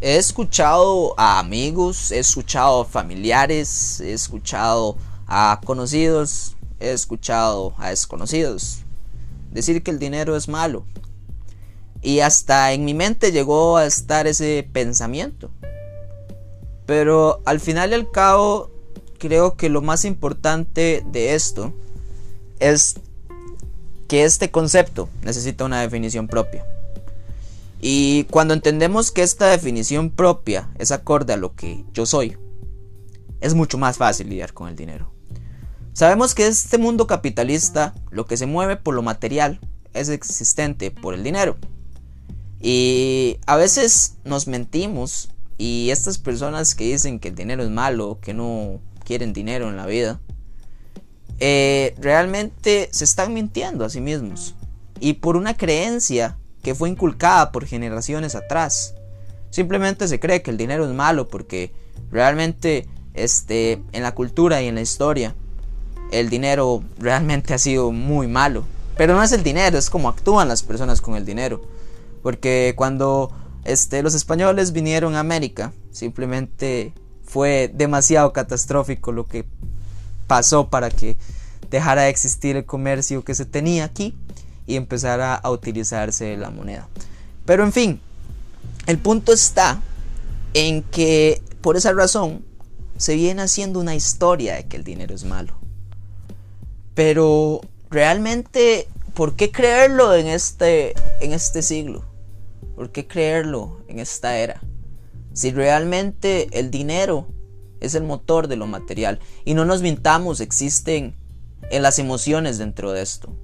He escuchado a amigos, he escuchado a familiares, he escuchado a conocidos, he escuchado a desconocidos decir que el dinero es malo. Y hasta en mi mente llegó a estar ese pensamiento. Pero al final y al cabo, creo que lo más importante de esto es que este concepto necesita una definición propia. Y cuando entendemos que esta definición propia es acorde a lo que yo soy, es mucho más fácil lidiar con el dinero. Sabemos que este mundo capitalista, lo que se mueve por lo material, es existente por el dinero. Y a veces nos mentimos y estas personas que dicen que el dinero es malo, que no quieren dinero en la vida, eh, realmente se están mintiendo a sí mismos. Y por una creencia que fue inculcada por generaciones atrás. Simplemente se cree que el dinero es malo porque realmente este, en la cultura y en la historia el dinero realmente ha sido muy malo. Pero no es el dinero, es como actúan las personas con el dinero. Porque cuando este, los españoles vinieron a América, simplemente fue demasiado catastrófico lo que pasó para que dejara de existir el comercio que se tenía aquí y empezara a utilizarse la moneda. Pero en fin, el punto está en que por esa razón se viene haciendo una historia de que el dinero es malo. Pero realmente, ¿por qué creerlo en este, en este siglo? ¿Por qué creerlo en esta era? Si realmente el dinero es el motor de lo material. Y no nos mintamos, existen en las emociones dentro de esto.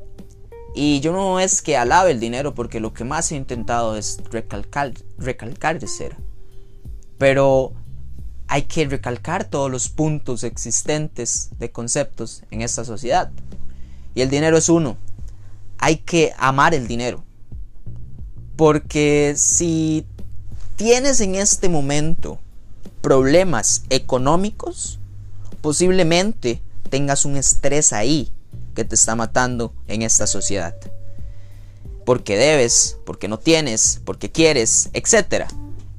Y yo no es que alabe el dinero porque lo que más he intentado es recalcar, recalcar de ser. Pero hay que recalcar todos los puntos existentes de conceptos en esta sociedad. Y el dinero es uno. Hay que amar el dinero. Porque si tienes en este momento problemas económicos, posiblemente tengas un estrés ahí que te está matando en esta sociedad. Porque debes, porque no tienes, porque quieres, etc.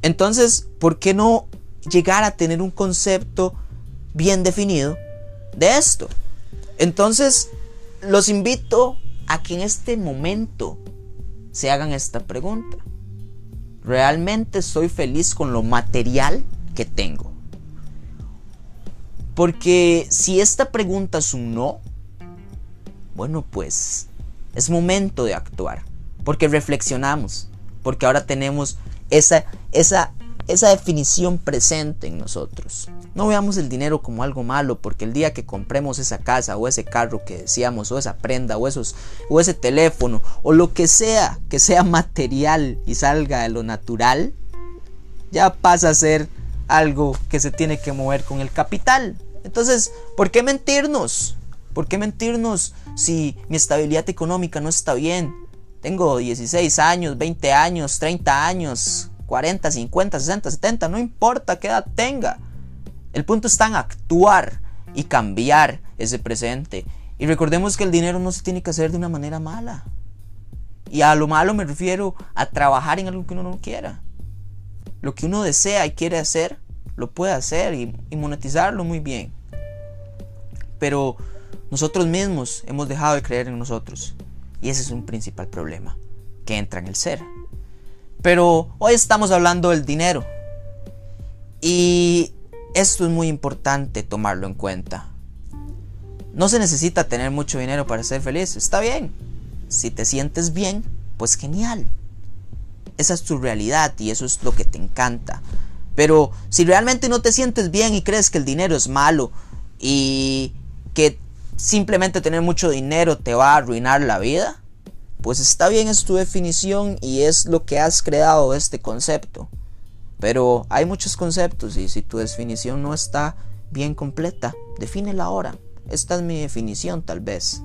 Entonces, ¿por qué no llegar a tener un concepto bien definido de esto? Entonces, los invito a que en este momento se hagan esta pregunta. ¿Realmente soy feliz con lo material que tengo? Porque si esta pregunta es un no, bueno, pues es momento de actuar, porque reflexionamos, porque ahora tenemos esa, esa, esa definición presente en nosotros. No veamos el dinero como algo malo, porque el día que compremos esa casa o ese carro que decíamos, o esa prenda, o, esos, o ese teléfono, o lo que sea que sea material y salga de lo natural, ya pasa a ser algo que se tiene que mover con el capital. Entonces, ¿por qué mentirnos? ¿Por qué mentirnos si mi estabilidad económica no está bien? Tengo 16 años, 20 años, 30 años, 40, 50, 60, 70, no importa qué edad tenga. El punto está en actuar y cambiar ese presente. Y recordemos que el dinero no se tiene que hacer de una manera mala. Y a lo malo me refiero a trabajar en algo que uno no quiera. Lo que uno desea y quiere hacer, lo puede hacer y, y monetizarlo muy bien. Pero nosotros mismos hemos dejado de creer en nosotros. Y ese es un principal problema que entra en el ser. Pero hoy estamos hablando del dinero. Y esto es muy importante tomarlo en cuenta. No se necesita tener mucho dinero para ser feliz. Está bien. Si te sientes bien, pues genial. Esa es tu realidad y eso es lo que te encanta. Pero si realmente no te sientes bien y crees que el dinero es malo y que simplemente tener mucho dinero te va a arruinar la vida, pues está bien, es tu definición y es lo que has creado este concepto. Pero hay muchos conceptos y si tu definición no está bien completa, defínela ahora. Esta es mi definición tal vez.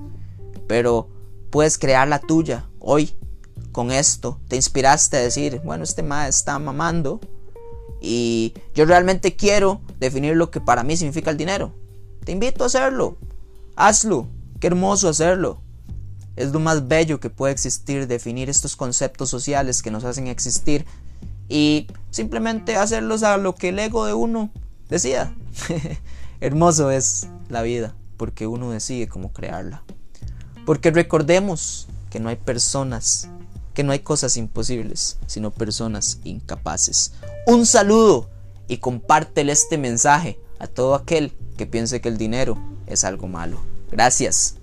Pero puedes crear la tuya hoy. Con esto te inspiraste a decir, bueno, este ma está mamando y yo realmente quiero definir lo que para mí significa el dinero. Te invito a hacerlo. Hazlo. Qué hermoso hacerlo. Es lo más bello que puede existir, definir estos conceptos sociales que nos hacen existir y simplemente hacerlos a lo que el ego de uno decida. Hermoso es la vida porque uno decide cómo crearla. Porque recordemos que no hay personas, que no hay cosas imposibles, sino personas incapaces. Un saludo y compártele este mensaje a todo aquel que piense que el dinero es algo malo. Gracias.